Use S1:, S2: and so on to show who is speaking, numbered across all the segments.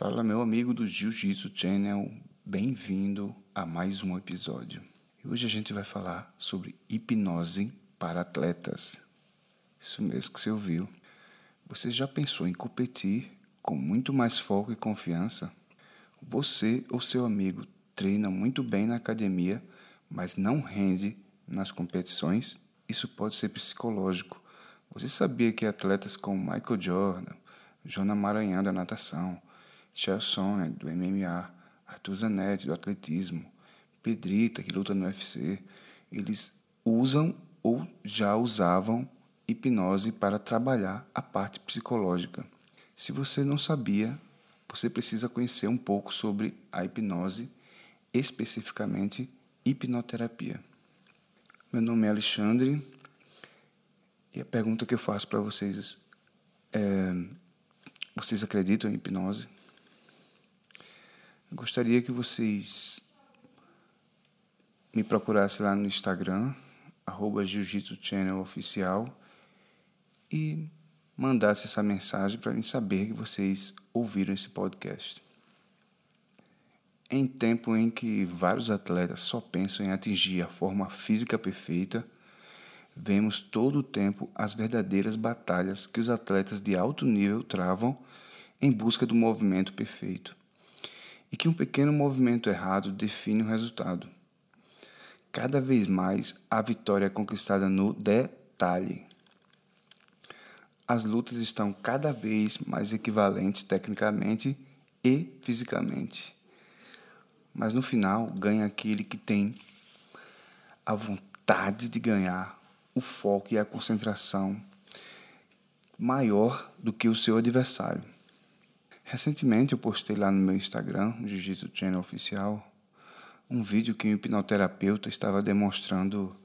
S1: Fala, meu amigo do Jiu-Jitsu Channel, bem-vindo a mais um episódio. Hoje a gente vai falar sobre hipnose para atletas. Isso mesmo que você ouviu. Você já pensou em competir com muito mais foco e confiança? Você ou seu amigo treina muito bem na academia, mas não rende nas competições? Isso pode ser psicológico. Você sabia que atletas como Michael Jordan, Jona Maranhão da natação, Chael Sonnen do MMA, Arthur Zanetti do atletismo, Pedrita que luta no UFC, eles usam ou já usavam hipnose para trabalhar a parte psicológica. Se você não sabia, você precisa conhecer um pouco sobre a hipnose, especificamente hipnoterapia. Meu nome é Alexandre e a pergunta que eu faço para vocês é: vocês acreditam em hipnose? Eu gostaria que vocês me procurassem lá no Instagram, arroba Jiu-Jitsu Channel Oficial, e mandasse essa mensagem para mim saber que vocês ouviram esse podcast. Em tempo em que vários atletas só pensam em atingir a forma física perfeita, vemos todo o tempo as verdadeiras batalhas que os atletas de alto nível travam em busca do movimento perfeito e que um pequeno movimento errado define o resultado. Cada vez mais a vitória é conquistada no detalhe. As lutas estão cada vez mais equivalentes tecnicamente e fisicamente. Mas no final ganha aquele que tem a vontade de ganhar, o foco e a concentração maior do que o seu adversário. Recentemente eu postei lá no meu Instagram, Jiu-Jitsu Channel Oficial, um vídeo que o hipnoterapeuta estava demonstrando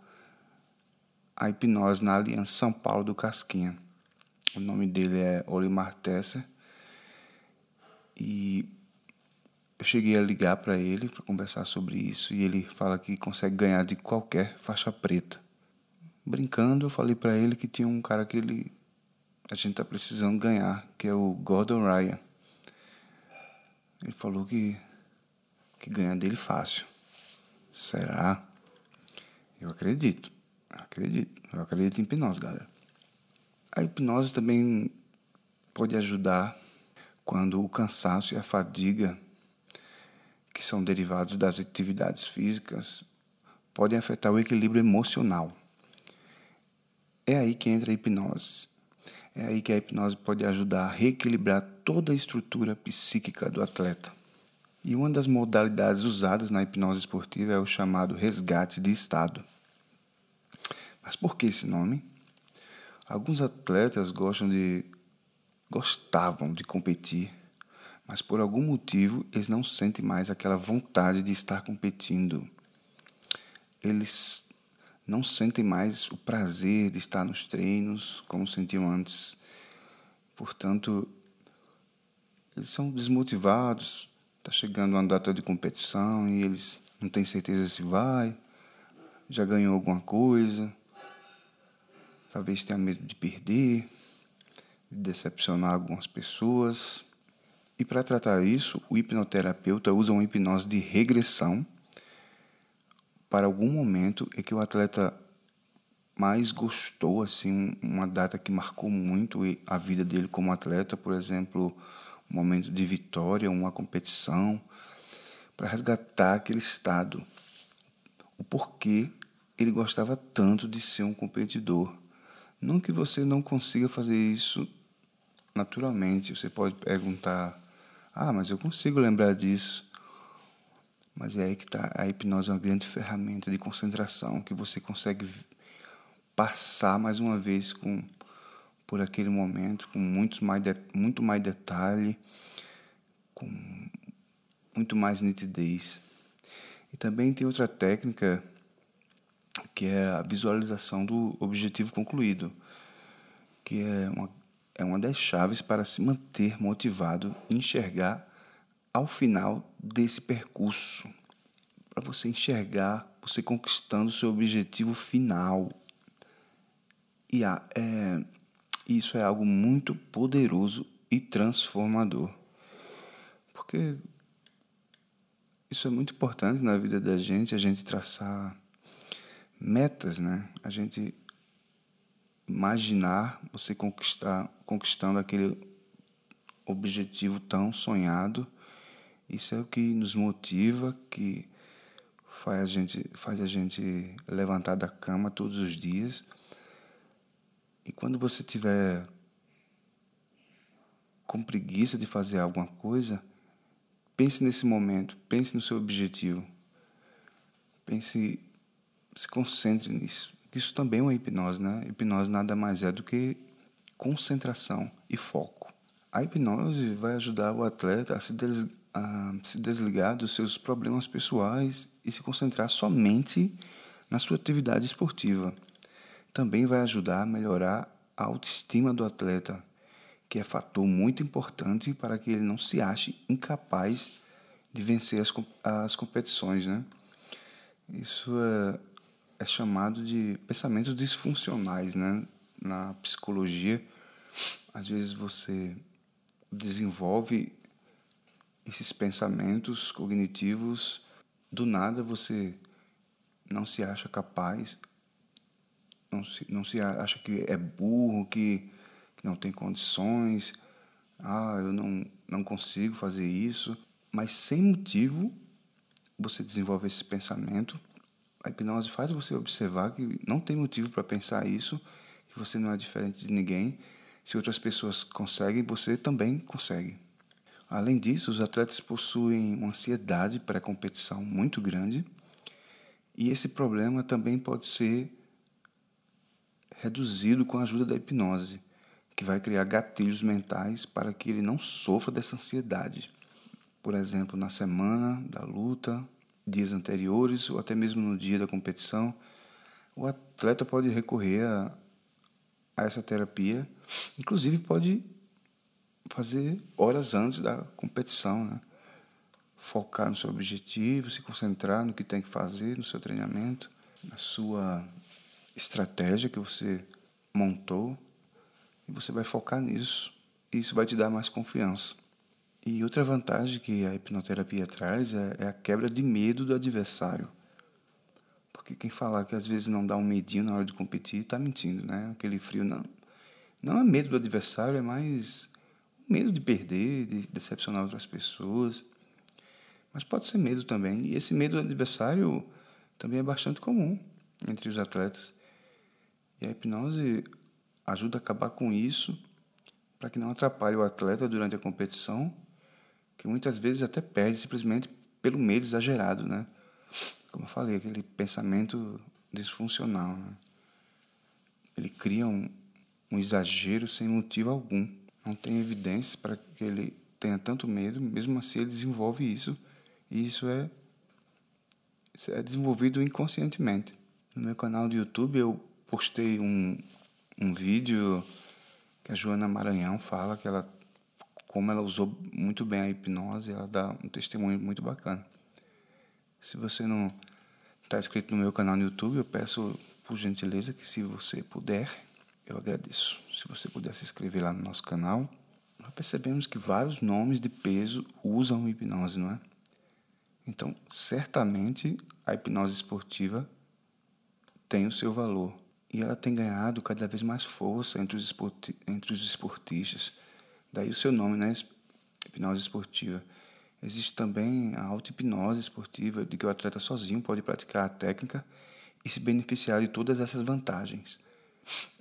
S1: a hipnose na Aliança São Paulo do Casquinha. O nome dele é Olimar Tesser. E eu cheguei a ligar para ele para conversar sobre isso e ele fala que consegue ganhar de qualquer faixa preta. Brincando, eu falei para ele que tinha um cara que ele a gente tá precisando ganhar, que é o Gordon Ryan. Ele falou que, que ganha dele fácil. Será? Eu acredito. Acredito. Eu acredito em hipnose, galera. A hipnose também pode ajudar quando o cansaço e a fadiga, que são derivados das atividades físicas, podem afetar o equilíbrio emocional. É aí que entra a hipnose. É aí que a hipnose pode ajudar a reequilibrar toda a estrutura psíquica do atleta. E uma das modalidades usadas na hipnose esportiva é o chamado resgate de estado. Mas por que esse nome? Alguns atletas gostam de gostavam de competir, mas por algum motivo eles não sentem mais aquela vontade de estar competindo. Eles não sentem mais o prazer de estar nos treinos como sentiam antes. Portanto, eles são desmotivados. Está chegando uma data de competição e eles não têm certeza se vai, já ganhou alguma coisa, talvez tenha medo de perder, de decepcionar algumas pessoas. E para tratar isso, o hipnoterapeuta usa uma hipnose de regressão para algum momento em que o atleta mais gostou, assim, uma data que marcou muito a vida dele como atleta, por exemplo, um momento de vitória, uma competição, para resgatar aquele estado, o porquê ele gostava tanto de ser um competidor. Não que você não consiga fazer isso naturalmente, você pode perguntar: "Ah, mas eu consigo lembrar disso". Mas é aí que está. A hipnose é uma grande ferramenta de concentração que você consegue passar mais uma vez com, por aquele momento, com muitos mais de, muito mais detalhe, com muito mais nitidez. E também tem outra técnica que é a visualização do objetivo concluído, que é uma, é uma das chaves para se manter motivado enxergar ao final desse percurso, para você enxergar você conquistando seu objetivo final. E é, isso é algo muito poderoso e transformador. Porque isso é muito importante na vida da gente, a gente traçar metas, né? A gente imaginar você conquistar, conquistando aquele objetivo tão sonhado. Isso é o que nos motiva, que faz a gente, faz a gente levantar da cama todos os dias. E quando você tiver com preguiça de fazer alguma coisa, pense nesse momento, pense no seu objetivo. Pense, se concentre nisso. Isso também é uma hipnose, né? Hipnose nada mais é do que concentração e foco. A hipnose vai ajudar o atleta a se, a se desligar dos seus problemas pessoais e se concentrar somente na sua atividade esportiva. Também vai ajudar a melhorar a autoestima do atleta, que é fator muito importante para que ele não se ache incapaz de vencer as, as competições. Né? Isso é, é chamado de pensamentos disfuncionais né? na psicologia. Às vezes você desenvolve esses pensamentos cognitivos, do nada você não se acha capaz, não se, não se acha que é burro, que, que não tem condições, ah, eu não, não consigo fazer isso, mas sem motivo você desenvolve esse pensamento. A hipnose faz você observar que não tem motivo para pensar isso, que você não é diferente de ninguém. Se outras pessoas conseguem, você também consegue. Além disso, os atletas possuem uma ansiedade pré-competição muito grande e esse problema também pode ser reduzido com a ajuda da hipnose, que vai criar gatilhos mentais para que ele não sofra dessa ansiedade. Por exemplo, na semana da luta, dias anteriores ou até mesmo no dia da competição, o atleta pode recorrer a, a essa terapia, inclusive pode fazer horas antes da competição, né? Focar no seu objetivo, se concentrar no que tem que fazer no seu treinamento, na sua estratégia que você montou, e você vai focar nisso. E isso vai te dar mais confiança. E outra vantagem que a hipnoterapia traz é, é a quebra de medo do adversário. Porque quem falar que às vezes não dá um medinho na hora de competir, está mentindo, né? Aquele frio não. Não é medo do adversário, é mais medo de perder, de decepcionar outras pessoas. Mas pode ser medo também. E esse medo do adversário também é bastante comum entre os atletas. E a hipnose ajuda a acabar com isso para que não atrapalhe o atleta durante a competição, que muitas vezes até perde simplesmente pelo medo exagerado, né? Como eu falei, aquele pensamento disfuncional. Né? Ele cria um, um exagero sem motivo algum não tem evidência para que ele tenha tanto medo, mesmo assim ele desenvolve isso, e isso é, isso é desenvolvido inconscientemente. No meu canal do YouTube eu postei um, um vídeo que a Joana Maranhão fala que ela como ela usou muito bem a hipnose, ela dá um testemunho muito bacana. Se você não está inscrito no meu canal no YouTube, eu peço por gentileza que se você puder eu agradeço. Se você puder se inscrever lá no nosso canal, nós percebemos que vários nomes de peso usam hipnose, não é? Então, certamente a hipnose esportiva tem o seu valor e ela tem ganhado cada vez mais força entre os, esporti entre os esportistas. Daí o seu nome, né? Hipnose esportiva. Existe também a auto-hipnose esportiva, de que o atleta sozinho pode praticar a técnica e se beneficiar de todas essas vantagens.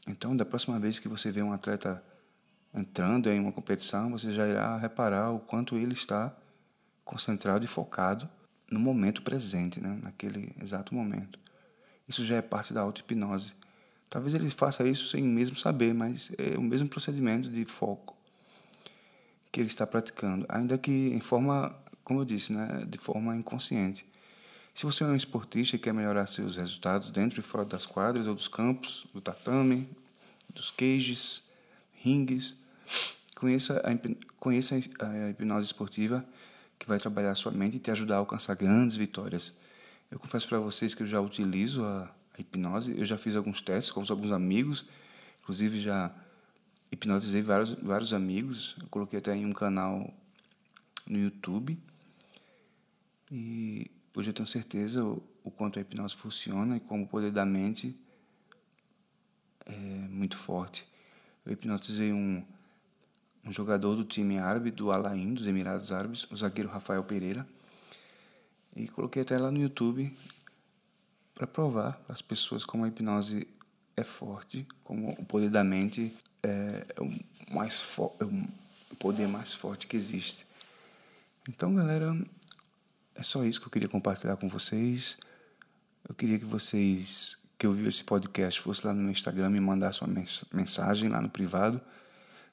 S1: Então, da próxima vez que você vê um atleta entrando em uma competição, você já irá reparar o quanto ele está concentrado e focado no momento presente, né? naquele exato momento. Isso já é parte da auto-hipnose. Talvez ele faça isso sem mesmo saber, mas é o mesmo procedimento de foco que ele está praticando, ainda que em forma, como eu disse, né, de forma inconsciente. Se você é um esportista e quer melhorar seus resultados dentro e fora das quadras ou dos campos, do tatame, dos cages, ringues, conheça a, conheça a hipnose esportiva que vai trabalhar a sua mente e te ajudar a alcançar grandes vitórias. Eu confesso para vocês que eu já utilizo a, a hipnose, eu já fiz alguns testes com alguns amigos, inclusive já hipnotizei vários, vários amigos, eu coloquei até em um canal no YouTube. E hoje eu tenho certeza o, o quanto a hipnose funciona e como o poder da mente é muito forte. Eu hipnotizei um, um jogador do time árabe, do Alain, dos Emirados Árabes, o zagueiro Rafael Pereira. E coloquei até lá no YouTube para provar para as pessoas como a hipnose é forte, como o poder da mente é, é o mais é o poder mais forte que existe. Então, galera, só isso que eu queria compartilhar com vocês. Eu queria que vocês que ouviram esse podcast fosse lá no meu Instagram e mandasse uma mensagem lá no privado,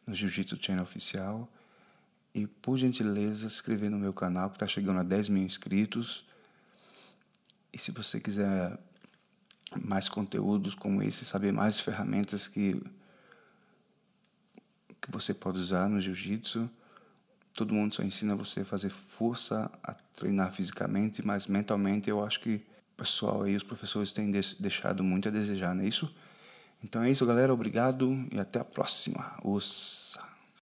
S1: no Jiu-Jitsu Channel Oficial. E, por gentileza, se inscrever no meu canal, que está chegando a 10 mil inscritos. E se você quiser mais conteúdos como esse, saber mais ferramentas que, que você pode usar no jiu-jitsu, todo mundo só ensina você a fazer força, a treinar fisicamente, mas mentalmente eu acho que o pessoal aí, os professores têm deixado muito a desejar, não é isso? Então é isso, galera. Obrigado e até a próxima. Usa.